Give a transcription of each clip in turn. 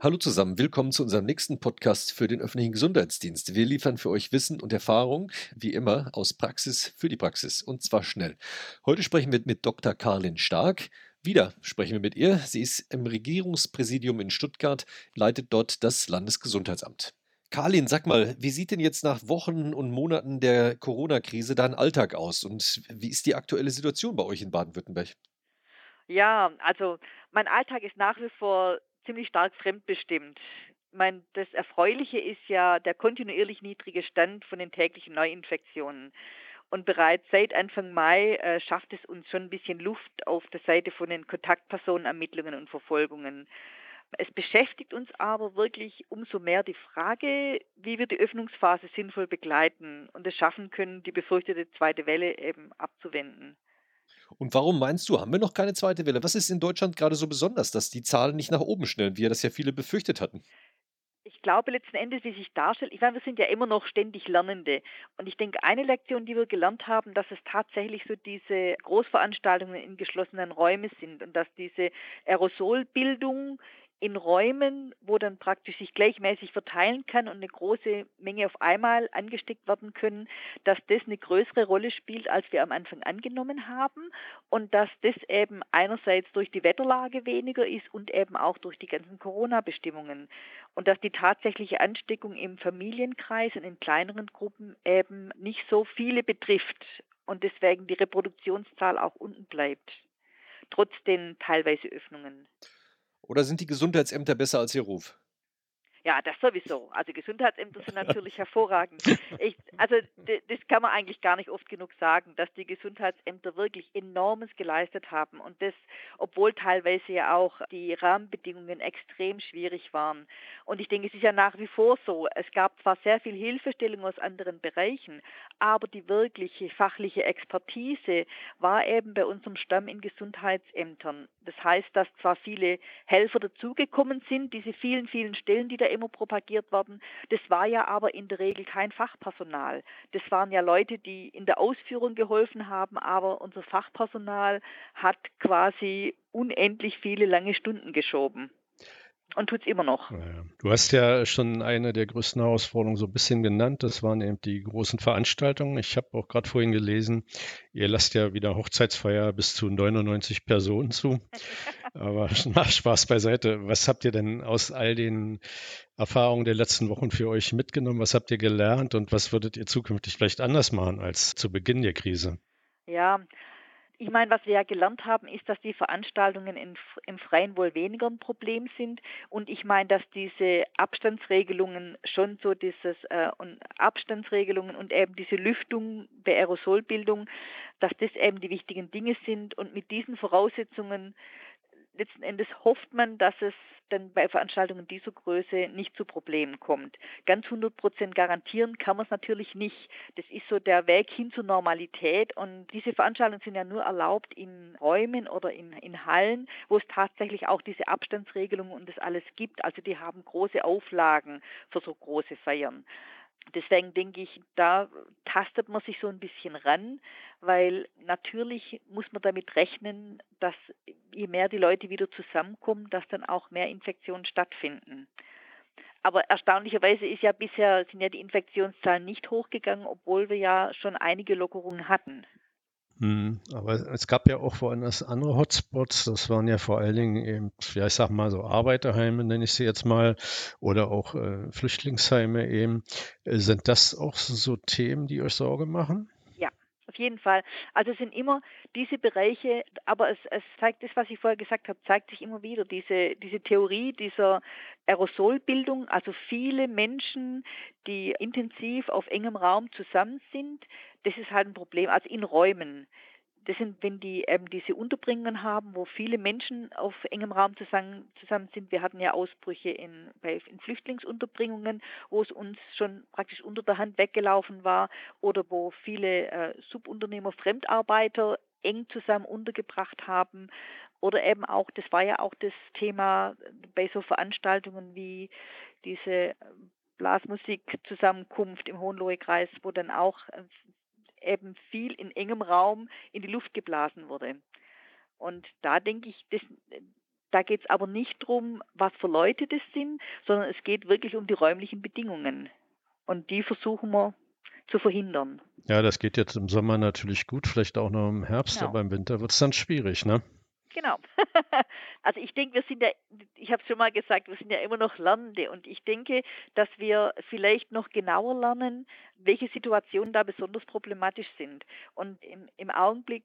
Hallo zusammen, willkommen zu unserem nächsten Podcast für den öffentlichen Gesundheitsdienst. Wir liefern für euch Wissen und Erfahrung, wie immer, aus Praxis für die Praxis und zwar schnell. Heute sprechen wir mit Dr. Karlin Stark. Wieder sprechen wir mit ihr. Sie ist im Regierungspräsidium in Stuttgart, leitet dort das Landesgesundheitsamt. Karlin, sag mal, wie sieht denn jetzt nach Wochen und Monaten der Corona-Krise dein Alltag aus und wie ist die aktuelle Situation bei euch in Baden-Württemberg? Ja, also mein Alltag ist nach wie vor ziemlich stark fremdbestimmt. Ich meine, das Erfreuliche ist ja der kontinuierlich niedrige Stand von den täglichen Neuinfektionen. Und bereits seit Anfang Mai äh, schafft es uns schon ein bisschen Luft auf der Seite von den Kontaktpersonenermittlungen und Verfolgungen. Es beschäftigt uns aber wirklich umso mehr die Frage, wie wir die Öffnungsphase sinnvoll begleiten und es schaffen können, die befürchtete zweite Welle eben abzuwenden. Und warum meinst du, haben wir noch keine zweite Welle? Was ist in Deutschland gerade so besonders, dass die Zahlen nicht nach oben schnellen, wie ja das ja viele befürchtet hatten? Ich glaube letzten Endes, wie sich darstellt, ich meine, wir sind ja immer noch ständig Lernende. Und ich denke, eine Lektion, die wir gelernt haben, dass es tatsächlich so diese Großveranstaltungen in geschlossenen Räumen sind und dass diese Aerosolbildung in Räumen, wo dann praktisch sich gleichmäßig verteilen kann und eine große Menge auf einmal angesteckt werden können, dass das eine größere Rolle spielt, als wir am Anfang angenommen haben und dass das eben einerseits durch die Wetterlage weniger ist und eben auch durch die ganzen Corona-Bestimmungen und dass die tatsächliche Ansteckung im Familienkreis und in kleineren Gruppen eben nicht so viele betrifft und deswegen die Reproduktionszahl auch unten bleibt, trotz den teilweise Öffnungen. Oder sind die Gesundheitsämter besser als ihr Ruf? Ja, das sowieso. Also Gesundheitsämter sind natürlich hervorragend. Ich, also das kann man eigentlich gar nicht oft genug sagen, dass die Gesundheitsämter wirklich enormes geleistet haben und das, obwohl teilweise ja auch die Rahmenbedingungen extrem schwierig waren. Und ich denke, es ist ja nach wie vor so. Es gab zwar sehr viel Hilfestellung aus anderen Bereichen, aber die wirkliche fachliche Expertise war eben bei unserem Stamm in Gesundheitsämtern. Das heißt, dass zwar viele Helfer dazugekommen sind, diese vielen, vielen Stellen, die da immer propagiert worden. Das war ja aber in der Regel kein Fachpersonal. Das waren ja Leute, die in der Ausführung geholfen haben, aber unser Fachpersonal hat quasi unendlich viele lange Stunden geschoben und tut es immer noch. Ja, du hast ja schon eine der größten Herausforderungen so ein bisschen genannt. Das waren eben die großen Veranstaltungen. Ich habe auch gerade vorhin gelesen, ihr lasst ja wieder Hochzeitsfeier bis zu 99 Personen zu. Aber nach Spaß beiseite. Was habt ihr denn aus all den Erfahrungen der letzten Wochen für euch mitgenommen? Was habt ihr gelernt und was würdet ihr zukünftig vielleicht anders machen als zu Beginn der Krise? Ja, ich meine, was wir ja gelernt haben, ist, dass die Veranstaltungen in, im Freien wohl weniger ein Problem sind. Und ich meine, dass diese Abstandsregelungen schon so dieses äh, und Abstandsregelungen und eben diese Lüftung bei Aerosolbildung, dass das eben die wichtigen Dinge sind. Und mit diesen Voraussetzungen letzten Endes hofft man, dass es dann bei Veranstaltungen dieser Größe nicht zu Problemen kommt. Ganz 100 Prozent garantieren kann man es natürlich nicht. Das ist so der Weg hin zur Normalität und diese Veranstaltungen sind ja nur erlaubt in Räumen oder in, in Hallen, wo es tatsächlich auch diese Abstandsregelungen und das alles gibt. Also die haben große Auflagen für so große Feiern. Deswegen denke ich, da tastet man sich so ein bisschen ran, weil natürlich muss man damit rechnen, dass je mehr die Leute wieder zusammenkommen, dass dann auch mehr Infektionen stattfinden. Aber erstaunlicherweise ist ja bisher sind ja die Infektionszahlen nicht hochgegangen, obwohl wir ja schon einige Lockerungen hatten. Hm, aber es gab ja auch woanders andere Hotspots. Das waren ja vor allen Dingen eben, ja, ich sag mal so Arbeiterheime, nenne ich sie jetzt mal, oder auch äh, Flüchtlingsheime eben. Äh, sind das auch so Themen, die euch Sorge machen? Auf jeden Fall. Also es sind immer diese Bereiche, aber es, es zeigt das, was ich vorher gesagt habe, zeigt sich immer wieder, diese, diese Theorie dieser Aerosolbildung, also viele Menschen, die intensiv auf engem Raum zusammen sind, das ist halt ein Problem, also in Räumen. Das sind, wenn die eben diese Unterbringungen haben, wo viele Menschen auf engem Raum zusammen, zusammen sind. Wir hatten ja Ausbrüche in, bei, in Flüchtlingsunterbringungen, wo es uns schon praktisch unter der Hand weggelaufen war oder wo viele äh, Subunternehmer, Fremdarbeiter eng zusammen untergebracht haben. Oder eben auch, das war ja auch das Thema bei so Veranstaltungen wie diese Blasmusikzusammenkunft im Hohenlohe-Kreis, wo dann auch äh, eben viel in engem Raum in die Luft geblasen wurde. Und da denke ich, das, Da geht es aber nicht darum, was für Leute das sind, sondern es geht wirklich um die räumlichen Bedingungen. Und die versuchen wir zu verhindern. Ja, das geht jetzt im Sommer natürlich gut, vielleicht auch noch im Herbst, genau. aber im Winter wird es dann schwierig, ne? Genau. also ich denke, wir sind ja, ich habe es schon mal gesagt, wir sind ja immer noch Lernende und ich denke, dass wir vielleicht noch genauer lernen, welche Situationen da besonders problematisch sind. Und im, im Augenblick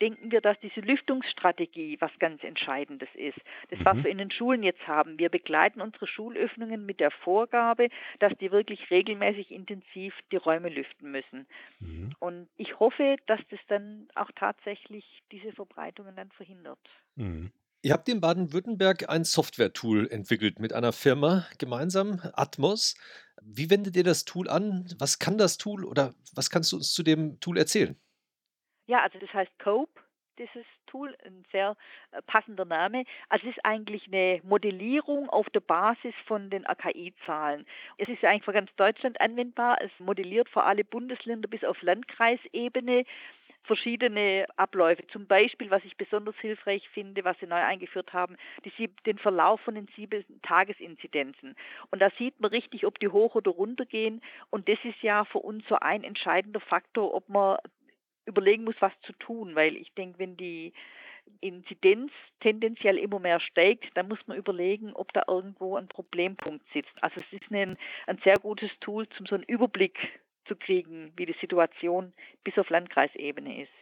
denken wir, dass diese Lüftungsstrategie was ganz Entscheidendes ist. Das, was mhm. wir in den Schulen jetzt haben. Wir begleiten unsere Schulöffnungen mit der Vorgabe, dass die wirklich regelmäßig intensiv die Räume lüften müssen. Mhm. Und ich hoffe, dass das dann auch tatsächlich diese Verbreitungen dann verhindert. Mhm. Ihr habt in Baden-Württemberg ein Software-Tool entwickelt mit einer Firma gemeinsam, Atmos. Wie wendet ihr das Tool an? Was kann das Tool oder was kannst du uns zu dem Tool erzählen? Ja, also das heißt COPE, dieses Tool, ein sehr äh, passender Name. Also es ist eigentlich eine Modellierung auf der Basis von den AKI-Zahlen. Es ist eigentlich für ganz Deutschland anwendbar. Es modelliert für alle Bundesländer bis auf Landkreisebene verschiedene Abläufe. Zum Beispiel, was ich besonders hilfreich finde, was Sie neu eingeführt haben, die, den Verlauf von den sieben Tagesinzidenzen. Und da sieht man richtig, ob die hoch oder runter gehen. Und das ist ja für uns so ein entscheidender Faktor, ob man überlegen muss, was zu tun. Weil ich denke, wenn die Inzidenz tendenziell immer mehr steigt, dann muss man überlegen, ob da irgendwo ein Problempunkt sitzt. Also es ist ein, ein sehr gutes Tool, um so einen Überblick zu kriegen, wie die Situation bis auf Landkreisebene ist.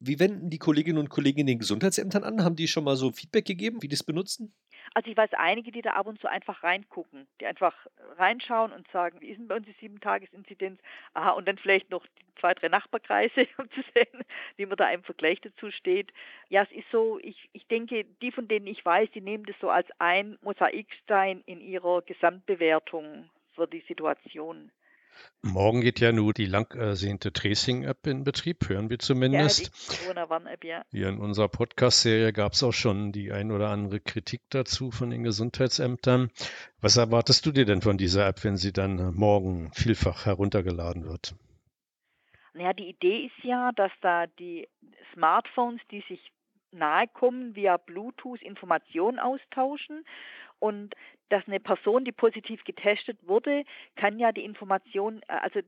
Wie wenden die Kolleginnen und Kollegen in den Gesundheitsämtern an? Haben die schon mal so Feedback gegeben, wie die es benutzen? Also ich weiß einige, die da ab und zu einfach reingucken, die einfach reinschauen und sagen, wie ist denn bei uns die Sieben-Tages-Inzidenz? Aha, und dann vielleicht noch zwei, drei Nachbarkreise, um zu sehen, wie man da im Vergleich dazu steht. Ja, es ist so, ich, ich denke, die, von denen ich weiß, die nehmen das so als ein Mosaikstein in ihrer Gesamtbewertung für die Situation. Morgen geht ja nur die lang ersehnte Tracing-App in Betrieb, hören wir zumindest. Ja, die Corona-Warn-App, ja. Hier in unserer Podcast-Serie gab es auch schon die ein oder andere Kritik dazu von den Gesundheitsämtern. Was erwartest du dir denn von dieser App, wenn sie dann morgen vielfach heruntergeladen wird? Naja, die Idee ist ja, dass da die Smartphones, die sich nahe kommen, via Bluetooth Informationen austauschen und dass eine Person, die positiv getestet wurde, kann ja die Information, äh, also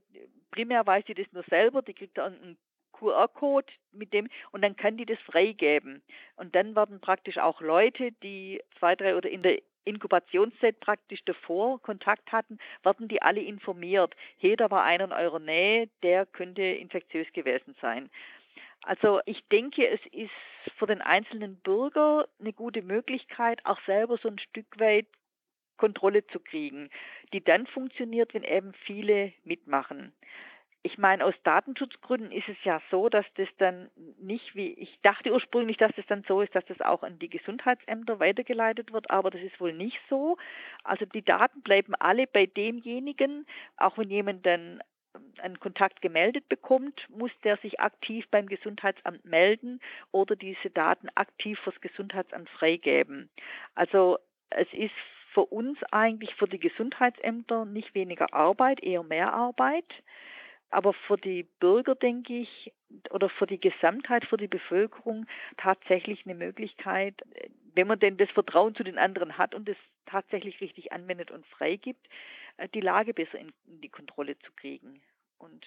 primär weiß sie das nur selber, die kriegt da einen QR-Code mit dem und dann kann die das freigeben. Und dann werden praktisch auch Leute, die zwei, drei oder in der Inkubationszeit praktisch davor Kontakt hatten, werden die alle informiert. Jeder war einer in eurer Nähe, der könnte infektiös gewesen sein. Also ich denke, es ist für den einzelnen Bürger eine gute Möglichkeit, auch selber so ein Stück weit Kontrolle zu kriegen, die dann funktioniert, wenn eben viele mitmachen. Ich meine, aus Datenschutzgründen ist es ja so, dass das dann nicht wie, ich dachte ursprünglich, dass das dann so ist, dass das auch an die Gesundheitsämter weitergeleitet wird, aber das ist wohl nicht so. Also die Daten bleiben alle bei demjenigen, auch wenn jemand dann einen Kontakt gemeldet bekommt, muss der sich aktiv beim Gesundheitsamt melden oder diese Daten aktiv fürs Gesundheitsamt freigeben. Also es ist für uns eigentlich für die Gesundheitsämter nicht weniger Arbeit, eher mehr Arbeit. Aber für die Bürger, denke ich, oder für die Gesamtheit, für die Bevölkerung tatsächlich eine Möglichkeit, wenn man denn das Vertrauen zu den anderen hat und es tatsächlich richtig anwendet und freigibt, äh, die Lage besser in die Kontrolle zu kriegen und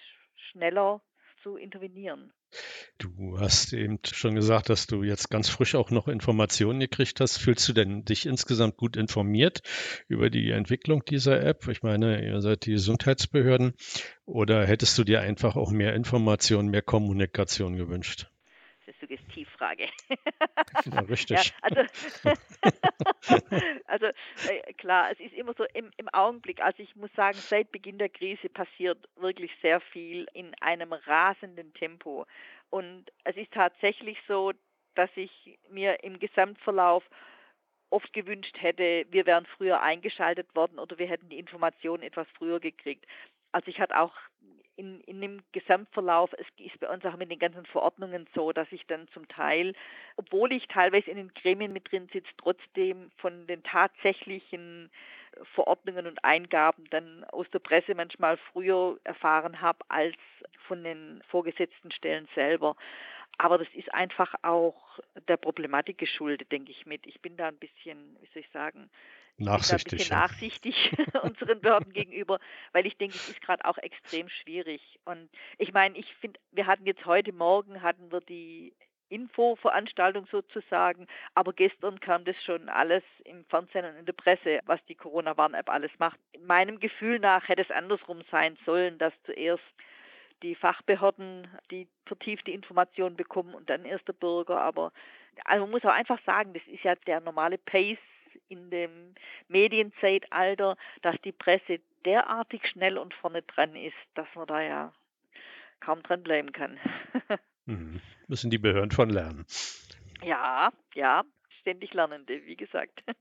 schneller zu intervenieren. Du hast eben schon gesagt, dass du jetzt ganz frisch auch noch Informationen gekriegt hast. Fühlst du denn dich insgesamt gut informiert über die Entwicklung dieser App? Ich meine, ihr seid die Gesundheitsbehörden. Oder hättest du dir einfach auch mehr Informationen, mehr Kommunikation gewünscht? Suggestivfrage. Ja, richtig. Ja, also, also äh, klar, es ist immer so im, im Augenblick, also ich muss sagen, seit Beginn der Krise passiert wirklich sehr viel in einem rasenden Tempo. Und es ist tatsächlich so, dass ich mir im Gesamtverlauf oft gewünscht hätte, wir wären früher eingeschaltet worden oder wir hätten die Informationen etwas früher gekriegt. Also ich hatte auch in, in dem Gesamtverlauf, es ist bei uns auch mit den ganzen Verordnungen so, dass ich dann zum Teil, obwohl ich teilweise in den Gremien mit drin sitze, trotzdem von den tatsächlichen Verordnungen und Eingaben dann aus der Presse manchmal früher erfahren habe als von den vorgesetzten Stellen selber. Aber das ist einfach auch der Problematik geschuldet, denke ich mit. Ich bin da ein bisschen, wie soll ich sagen, nachsichtig, ein bisschen ja. nachsichtig unseren Behörden gegenüber, weil ich denke, es ist gerade auch extrem schwierig. Und ich meine, ich finde, wir hatten jetzt heute Morgen hatten wir die Infoveranstaltung sozusagen. Aber gestern kam das schon alles im Fernsehen und in der Presse, was die Corona-Warn-App alles macht. In meinem Gefühl nach hätte es andersrum sein sollen, dass zuerst die Fachbehörden die vertiefte Information bekommen und dann erst der Bürger. Aber also man muss auch einfach sagen, das ist ja der normale Pace in dem Medienzeitalter, dass die Presse derartig schnell und vorne dran ist, dass man da ja kaum dran bleiben kann. Mhm. Müssen die Behörden von lernen. Ja, ja, ständig Lernende, wie gesagt.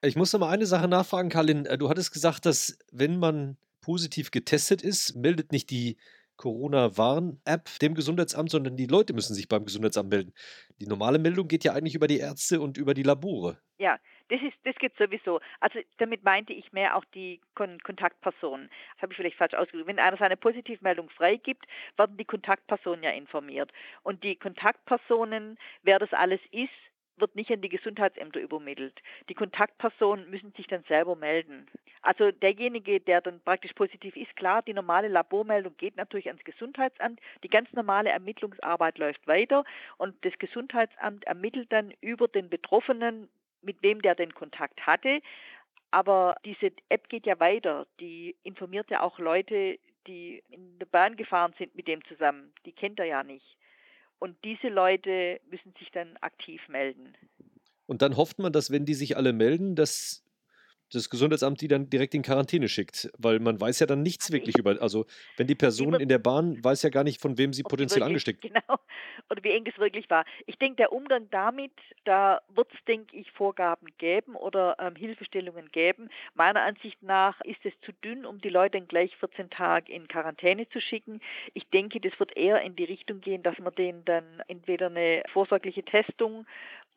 Ich muss noch mal eine Sache nachfragen, Karlin. Äh, du hattest gesagt, dass wenn man positiv getestet ist, meldet nicht die Corona-Warn-App dem Gesundheitsamt, sondern die Leute müssen sich beim Gesundheitsamt melden. Die normale Meldung geht ja eigentlich über die Ärzte und über die Labore. Ja, das ist, das geht sowieso. Also damit meinte ich mehr auch die Kon Kontaktpersonen. Das habe ich vielleicht falsch ausgedrückt. Wenn einer seine Positivmeldung freigibt, werden die Kontaktpersonen ja informiert. Und die Kontaktpersonen, wer das alles ist, wird nicht an die Gesundheitsämter übermittelt. Die Kontaktpersonen müssen sich dann selber melden. Also derjenige, der dann praktisch positiv ist, klar, die normale Labormeldung geht natürlich ans Gesundheitsamt. Die ganz normale Ermittlungsarbeit läuft weiter und das Gesundheitsamt ermittelt dann über den Betroffenen, mit wem der den Kontakt hatte. Aber diese App geht ja weiter. Die informiert ja auch Leute, die in der Bahn gefahren sind mit dem zusammen. Die kennt er ja nicht. Und diese Leute müssen sich dann aktiv melden. Und dann hofft man, dass wenn die sich alle melden, dass das Gesundheitsamt die dann direkt in Quarantäne schickt, weil man weiß ja dann nichts wirklich über, also wenn die Person in der Bahn weiß ja gar nicht, von wem sie potenziell wirklich, angesteckt. Genau, oder wie eng es wirklich war. Ich denke, der Umgang damit, da wird es, denke ich, Vorgaben geben oder ähm, Hilfestellungen geben. Meiner Ansicht nach ist es zu dünn, um die Leute dann gleich 14 Tage in Quarantäne zu schicken. Ich denke, das wird eher in die Richtung gehen, dass man denen dann entweder eine vorsorgliche Testung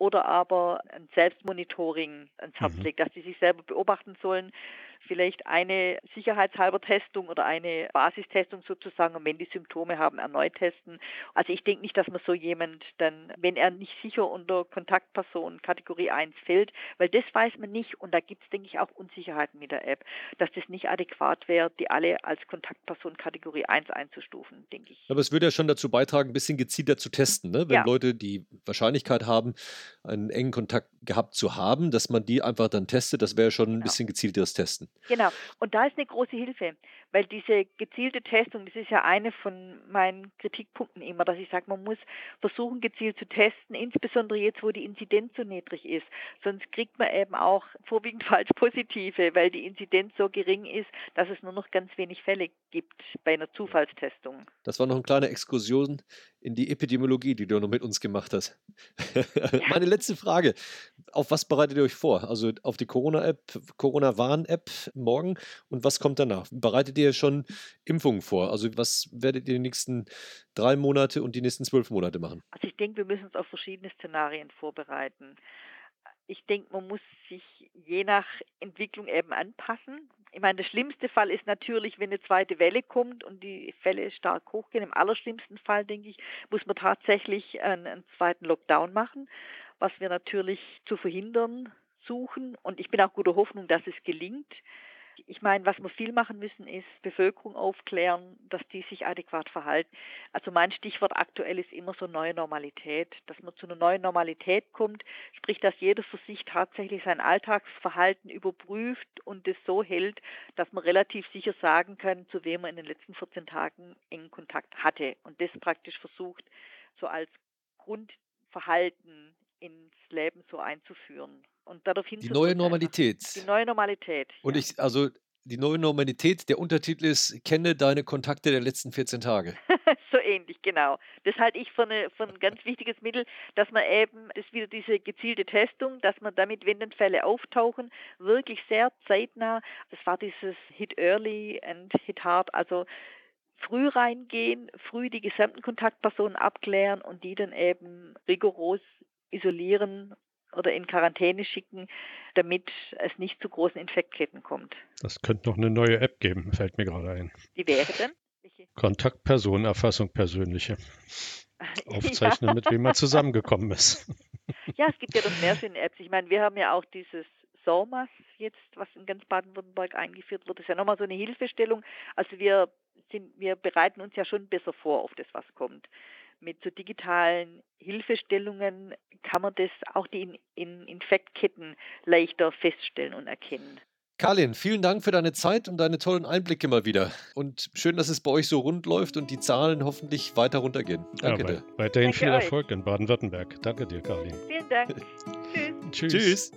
oder aber ein Selbstmonitoring ans Herz mhm. legt, dass sie sich selber beobachten sollen, vielleicht eine sicherheitshalber Testung oder eine Basistestung sozusagen und wenn die Symptome haben, erneut testen. Also ich denke nicht, dass man so jemand dann, wenn er nicht sicher unter Kontaktperson Kategorie 1 fällt, weil das weiß man nicht und da gibt es, denke ich, auch Unsicherheiten mit der App, dass das nicht adäquat wäre, die alle als Kontaktperson Kategorie 1 einzustufen, denke ich. Aber es würde ja schon dazu beitragen, ein bisschen gezielter zu testen, ne? wenn ja. Leute die Wahrscheinlichkeit haben, einen engen Kontakt gehabt zu haben, dass man die einfach dann testet, das wäre schon ein genau. bisschen gezielteres Testen. Genau, und da ist eine große Hilfe, weil diese gezielte Testung, das ist ja eine von meinen Kritikpunkten immer, dass ich sage, man muss versuchen, gezielt zu testen, insbesondere jetzt, wo die Inzidenz so niedrig ist. Sonst kriegt man eben auch vorwiegend falsch positive, weil die Inzidenz so gering ist, dass es nur noch ganz wenig Fälle gibt bei einer Zufallstestung. Das war noch eine kleine Exkursion in die Epidemiologie, die du noch mit uns gemacht hast. Meine letzte Frage. Auf was bereitet ihr euch vor? Also auf die Corona-App, Corona-Warn-App morgen und was kommt danach? Bereitet ihr schon Impfungen vor? Also was werdet ihr die nächsten drei Monate und die nächsten zwölf Monate machen? Also ich denke, wir müssen uns auf verschiedene Szenarien vorbereiten. Ich denke, man muss sich je nach Entwicklung eben anpassen. Ich meine, der schlimmste Fall ist natürlich, wenn eine zweite Welle kommt und die Fälle stark hochgehen. Im allerschlimmsten Fall, denke ich, muss man tatsächlich einen, einen zweiten Lockdown machen, was wir natürlich zu verhindern suchen. Und ich bin auch guter Hoffnung, dass es gelingt. Ich meine, was wir viel machen müssen, ist Bevölkerung aufklären, dass die sich adäquat verhalten. Also mein Stichwort aktuell ist immer so neue Normalität, dass man zu einer neuen Normalität kommt, sprich, dass jeder für sich tatsächlich sein Alltagsverhalten überprüft und es so hält, dass man relativ sicher sagen kann, zu wem man in den letzten 14 Tagen engen Kontakt hatte und das praktisch versucht, so als Grundverhalten ins Leben so einzuführen und darauf Die neue Normalität. Die neue Normalität. Und ja. ich, also die neue Normalität, der Untertitel ist, kenne deine Kontakte der letzten 14 Tage. so ähnlich, genau. Das halte ich für, eine, für ein ganz wichtiges Mittel, dass man eben, das ist wieder diese gezielte Testung, dass man damit, wenn dann Fälle auftauchen, wirklich sehr zeitnah, das war dieses Hit Early and Hit Hard, also früh reingehen, früh die gesamten Kontaktpersonen abklären und die dann eben rigoros isolieren oder in Quarantäne schicken, damit es nicht zu großen Infektketten kommt. Das könnte noch eine neue App geben, fällt mir gerade ein. Die wäre denn? Kontaktpersonenerfassung persönliche. Aufzeichnen, ja. mit wem man zusammengekommen ist. Ja, es gibt ja noch mehr schöne Apps. Ich meine, wir haben ja auch dieses SORMAS jetzt, was in ganz Baden-Württemberg eingeführt wird. Das ist ja nochmal so eine Hilfestellung. Also wir sind, wir bereiten uns ja schon besser vor auf das, was kommt. Mit so digitalen Hilfestellungen kann man das auch die in, in Infektketten leichter feststellen und erkennen. Karlin, vielen Dank für deine Zeit und deine tollen Einblicke mal wieder. Und schön, dass es bei euch so rund läuft und die Zahlen hoffentlich weiter runtergehen. Danke Ja, dir. wei- weiterhin Danke viel euch. Erfolg in Baden-Württemberg. Danke dir, Karlin. Vielen Dank. Tschüss. Tschüss. Tschüss.